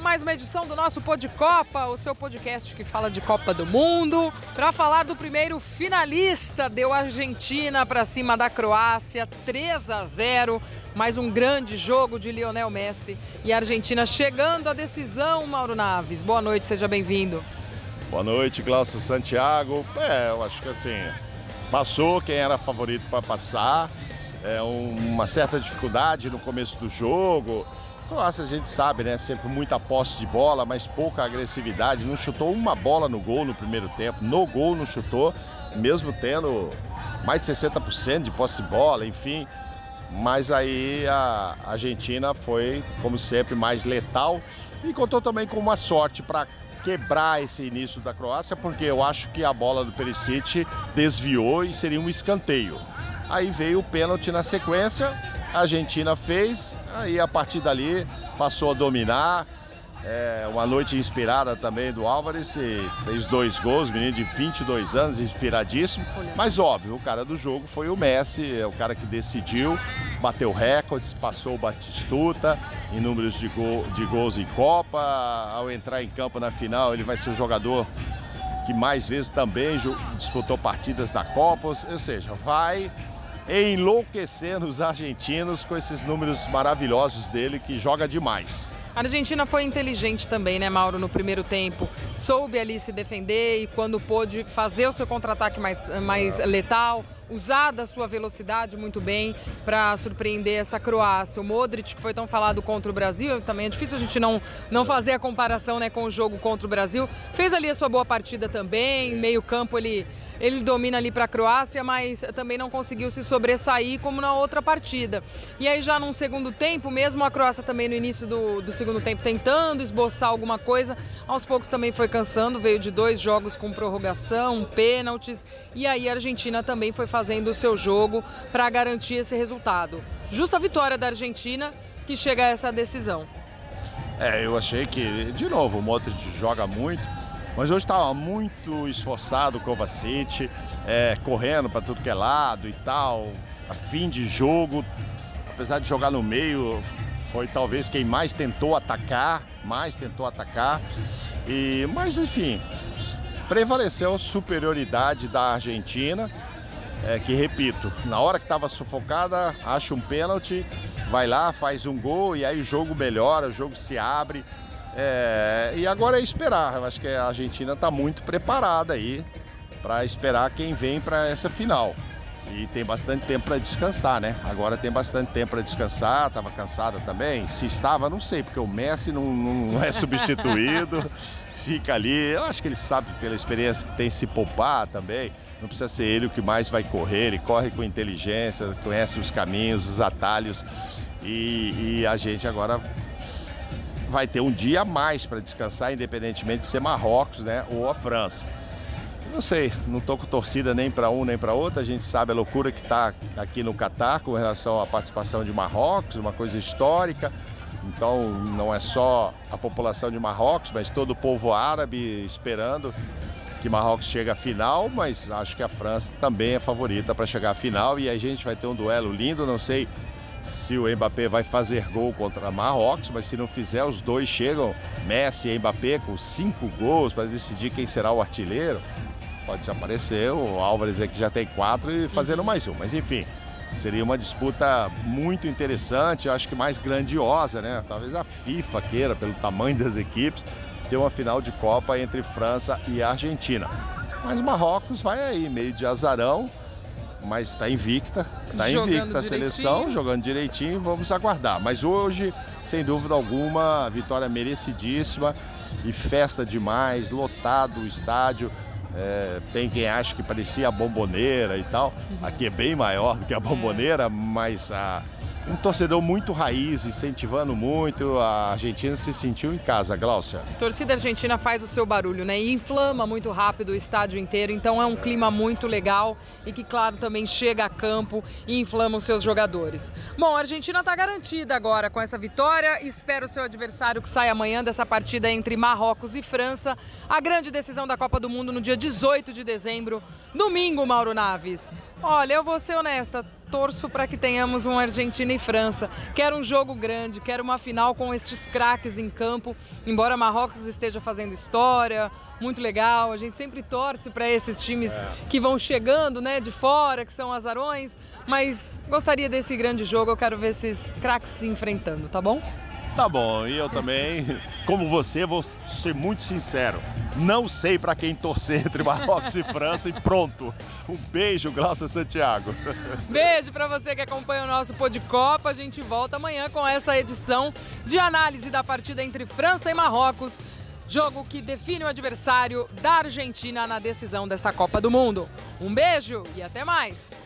com mais uma edição do nosso Pod Copa, o seu podcast que fala de Copa do Mundo, para falar do primeiro finalista. Deu Argentina para cima da Croácia, 3 a 0. Mais um grande jogo de Lionel Messi e a Argentina chegando à decisão, Mauro Naves. Boa noite, seja bem-vindo. Boa noite, Glaucio Santiago. É, eu acho que assim, passou quem era favorito para passar. É uma certa dificuldade no começo do jogo. Croácia a gente sabe, né? Sempre muita posse de bola, mas pouca agressividade. Não chutou uma bola no gol no primeiro tempo. No gol não chutou, mesmo tendo mais de 60% de posse de bola, enfim. Mas aí a Argentina foi, como sempre, mais letal e contou também com uma sorte para quebrar esse início da Croácia, porque eu acho que a bola do Perisic desviou e seria um escanteio. Aí veio o pênalti na sequência, a Argentina fez, aí a partir dali passou a dominar. É, uma noite inspirada também do Álvares, fez dois gols, menino de 22 anos, inspiradíssimo. Mas óbvio, o cara do jogo foi o Messi, é o cara que decidiu, bateu recordes, passou o Batistuta em números de, gol, de gols em Copa. Ao entrar em campo na final, ele vai ser o jogador que mais vezes também disputou partidas da Copa, ou seja, vai enlouquecendo os argentinos com esses números maravilhosos dele que joga demais. A Argentina foi inteligente também, né, Mauro, no primeiro tempo. Soube ali se defender e quando pôde fazer o seu contra-ataque mais, mais letal, usar da sua velocidade muito bem para surpreender essa Croácia. O Modric, que foi tão falado contra o Brasil, também é difícil a gente não, não fazer a comparação né, com o jogo contra o Brasil. Fez ali a sua boa partida também, meio campo ele ele domina ali para a Croácia, mas também não conseguiu se sobressair como na outra partida. E aí já num segundo tempo, mesmo a Croácia também no início do, do segundo tempo tentando esboçar alguma coisa, aos poucos também foi cansando, veio de dois jogos com prorrogação, pênaltis, e aí a Argentina também foi fazendo o seu jogo para garantir esse resultado. Justa vitória da Argentina que chega a essa decisão. É, eu achei que, de novo, o Modric joga muito, mas hoje estava muito esforçado o Kovacic, é, correndo para tudo que é lado e tal, a fim de jogo, apesar de jogar no meio, foi talvez quem mais tentou atacar, mais tentou atacar. E, mas enfim, prevaleceu a superioridade da Argentina, é, que repito, na hora que estava sufocada, acha um pênalti, vai lá, faz um gol e aí o jogo melhora, o jogo se abre. É, e agora é esperar. Eu acho que a Argentina está muito preparada aí para esperar quem vem para essa final. E tem bastante tempo para descansar, né? Agora tem bastante tempo para descansar. Estava cansada também. Se estava, não sei, porque o Messi não, não é substituído. fica ali. Eu acho que ele sabe pela experiência que tem se poupar também. Não precisa ser ele o que mais vai correr. Ele corre com inteligência, conhece os caminhos, os atalhos. E, e a gente agora vai ter um dia a mais para descansar, independentemente de ser Marrocos né, ou a França. Não sei, não estou com torcida nem para um nem para outro. A gente sabe a loucura que está aqui no Catar com relação à participação de Marrocos, uma coisa histórica. Então não é só a população de Marrocos, mas todo o povo árabe esperando que Marrocos chegue à final, mas acho que a França também é favorita para chegar à final e a gente vai ter um duelo lindo, não sei se o Mbappé vai fazer gol contra Marrocos, mas se não fizer, os dois chegam, Messi e Mbappé, com cinco gols para decidir quem será o artilheiro. Pode aparecer o Álvares aqui já tem quatro e fazendo mais um. Mas enfim, seria uma disputa muito interessante, acho que mais grandiosa, né? Talvez a FIFA queira, pelo tamanho das equipes, ter uma final de Copa entre França e Argentina. Mas Marrocos vai aí, meio de azarão, mas está invicta, está invicta a seleção, jogando direitinho, vamos aguardar. Mas hoje, sem dúvida alguma, vitória merecidíssima e festa demais, lotado o estádio. É, tem quem acha que parecia a bomboneira e tal. Aqui é bem maior do que a bomboneira, mas a um torcedor muito raiz, incentivando muito. A Argentina se sentiu em casa, Gláucia. A torcida argentina faz o seu barulho, né? E inflama muito rápido o estádio inteiro. Então é um clima muito legal e que, claro, também chega a campo e inflama os seus jogadores. Bom, a Argentina está garantida agora com essa vitória. Espera o seu adversário que sai amanhã dessa partida entre Marrocos e França. A grande decisão da Copa do Mundo no dia 18 de dezembro, domingo, Mauro Naves. Olha, eu vou ser honesta torço para que tenhamos uma Argentina e França. Quero um jogo grande, quero uma final com esses craques em campo. Embora Marrocos esteja fazendo história, muito legal. A gente sempre torce para esses times é. que vão chegando, né, de fora, que são azarões. Mas gostaria desse grande jogo. Eu quero ver esses craques se enfrentando, tá bom? Tá bom, e eu também, como você, vou ser muito sincero. Não sei para quem torcer entre Marrocos e França e pronto. Um beijo, Glaucia Santiago. Beijo para você que acompanha o nosso Pô de Copa. A gente volta amanhã com essa edição de análise da partida entre França e Marrocos. Jogo que define o adversário da Argentina na decisão desta Copa do Mundo. Um beijo e até mais!